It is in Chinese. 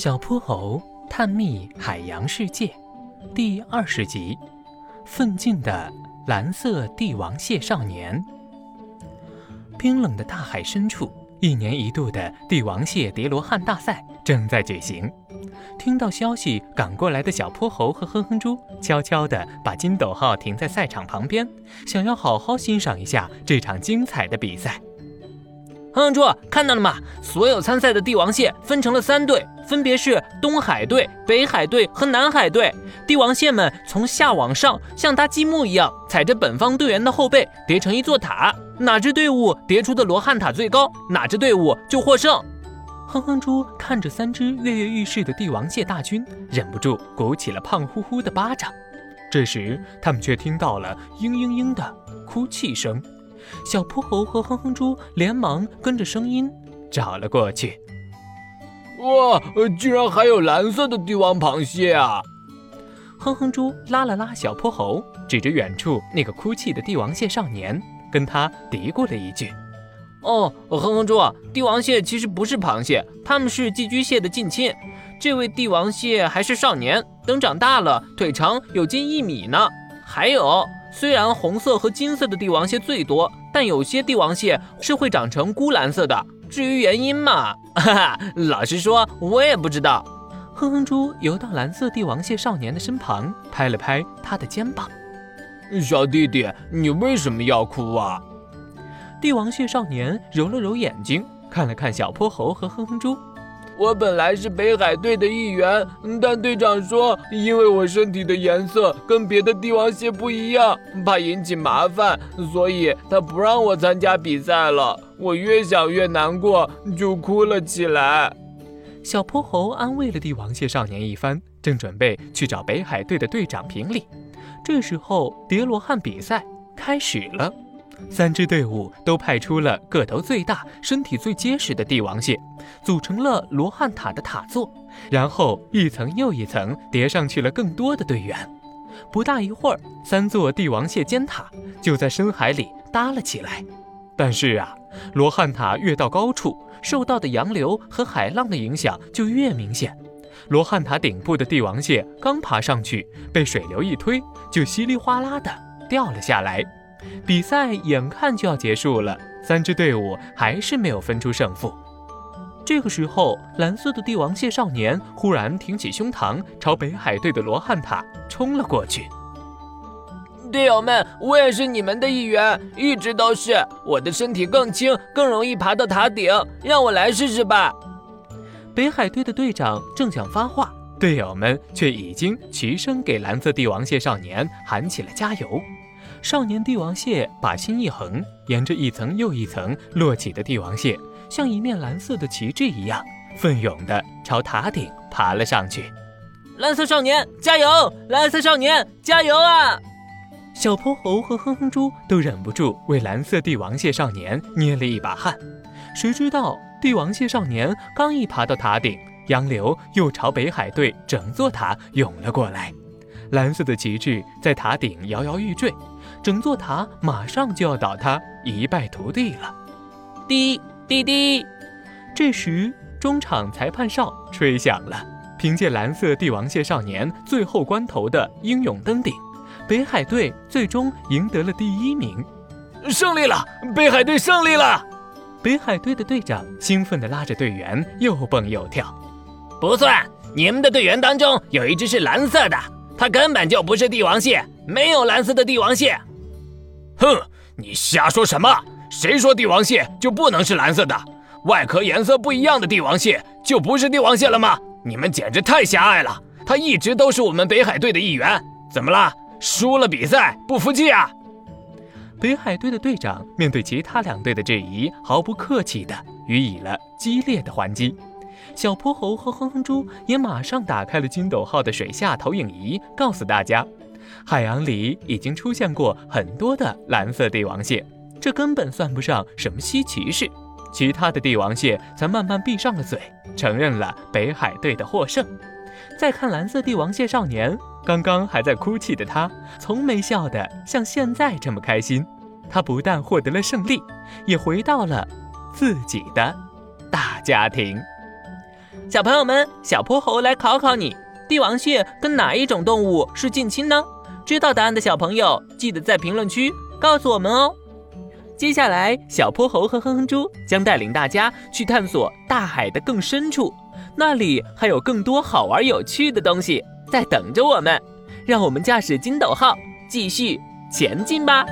小泼猴探秘海洋世界第二十集：奋进的蓝色帝王蟹少年。冰冷的大海深处，一年一度的帝王蟹叠罗汉大赛正在举行。听到消息赶过来的小泼猴和哼哼猪，悄悄地把金斗号停在赛场旁边，想要好好欣赏一下这场精彩的比赛。哼哼猪，看到了吗？所有参赛的帝王蟹分成了三队，分别是东海队、北海队和南海队。帝王蟹们从下往上，像搭积木一样，踩着本方队员的后背叠成一座塔。哪支队伍叠出的罗汉塔最高，哪支队伍就获胜。哼哼猪看着三只跃跃欲试的帝王蟹大军，忍不住鼓起了胖乎乎的巴掌。这时，他们却听到了嘤嘤嘤的哭泣声。小泼猴和哼哼猪连忙跟着声音找了过去。哇，居然还有蓝色的帝王螃蟹啊！哼哼猪拉了拉小泼猴，指着远处那个哭泣的帝王蟹少年，跟他嘀咕了一句：“哦，哼哼猪，帝王蟹其实不是螃蟹，它们是寄居蟹的近亲。这位帝王蟹还是少年，等长大了，腿长有近一米呢。还有。”虽然红色和金色的帝王蟹最多，但有些帝王蟹是会长成钴蓝色的。至于原因嘛，哈哈，老实说，我也不知道。哼哼猪游到蓝色帝王蟹少年的身旁，拍了拍他的肩膀：“小弟弟，你为什么要哭啊？”帝王蟹少年揉了揉眼睛，看了看小泼猴和哼哼猪。我本来是北海队的一员，但队长说，因为我身体的颜色跟别的帝王蟹不一样，怕引起麻烦，所以他不让我参加比赛了。我越想越难过，就哭了起来。小泼猴安慰了帝王蟹少年一番，正准备去找北海队的队长评理。这时候，叠罗汉比赛开始了。三支队伍都派出了个头最大、身体最结实的帝王蟹，组成了罗汉塔的塔座，然后一层又一层叠上去了更多的队员。不大一会儿，三座帝王蟹尖塔就在深海里搭了起来。但是啊，罗汉塔越到高处，受到的洋流和海浪的影响就越明显。罗汉塔顶部的帝王蟹刚爬上去，被水流一推，就稀里哗啦的掉了下来。比赛眼看就要结束了，三支队伍还是没有分出胜负。这个时候，蓝色的帝王蟹少年忽然挺起胸膛，朝北海队的罗汉塔冲了过去。队友们，我也是你们的一员，一直都是。我的身体更轻，更容易爬到塔顶，让我来试试吧。北海队的队长正想发话，队友们却已经齐声给蓝色帝王蟹少年喊起了加油。少年帝王蟹把心一横，沿着一层又一层摞起的帝王蟹，像一面蓝色的旗帜一样，奋勇地朝塔顶爬了上去。蓝色少年加油！蓝色少年加油啊！小泼猴和哼哼猪都忍不住为蓝色帝王蟹少年捏了一把汗。谁知道帝王蟹少年刚一爬到塔顶，洋流又朝北海队整座塔涌了过来。蓝色的旗帜在塔顶摇摇欲坠，整座塔马上就要倒塌，一败涂地了。滴滴滴！这时，中场裁判哨吹响了。凭借蓝色帝王蟹少年最后关头的英勇登顶，北海队最终赢得了第一名，胜利了！北海队胜利了！北海队的队长兴奋地拉着队员又蹦又跳。不算，你们的队员当中有一只是蓝色的。它根本就不是帝王蟹，没有蓝色的帝王蟹。哼，你瞎说什么？谁说帝王蟹就不能是蓝色的？外壳颜色不一样的帝王蟹就不是帝王蟹了吗？你们简直太狭隘了！它一直都是我们北海队的一员。怎么了？输了比赛不服气啊？北海队的队长面对其他两队的质疑，毫不客气地予以了激烈的还击。小泼猴和哼哼猪也马上打开了金斗号的水下投影仪，告诉大家，海洋里已经出现过很多的蓝色帝王蟹，这根本算不上什么稀奇事。其他的帝王蟹才慢慢闭上了嘴，承认了北海队的获胜。再看蓝色帝王蟹少年，刚刚还在哭泣的他，从没笑得像现在这么开心。他不但获得了胜利，也回到了自己的大家庭。小朋友们，小泼猴来考考你：帝王蟹跟哪一种动物是近亲呢？知道答案的小朋友，记得在评论区告诉我们哦。接下来，小泼猴和哼哼猪将带领大家去探索大海的更深处，那里还有更多好玩有趣的东西在等着我们。让我们驾驶筋斗号继续前进吧！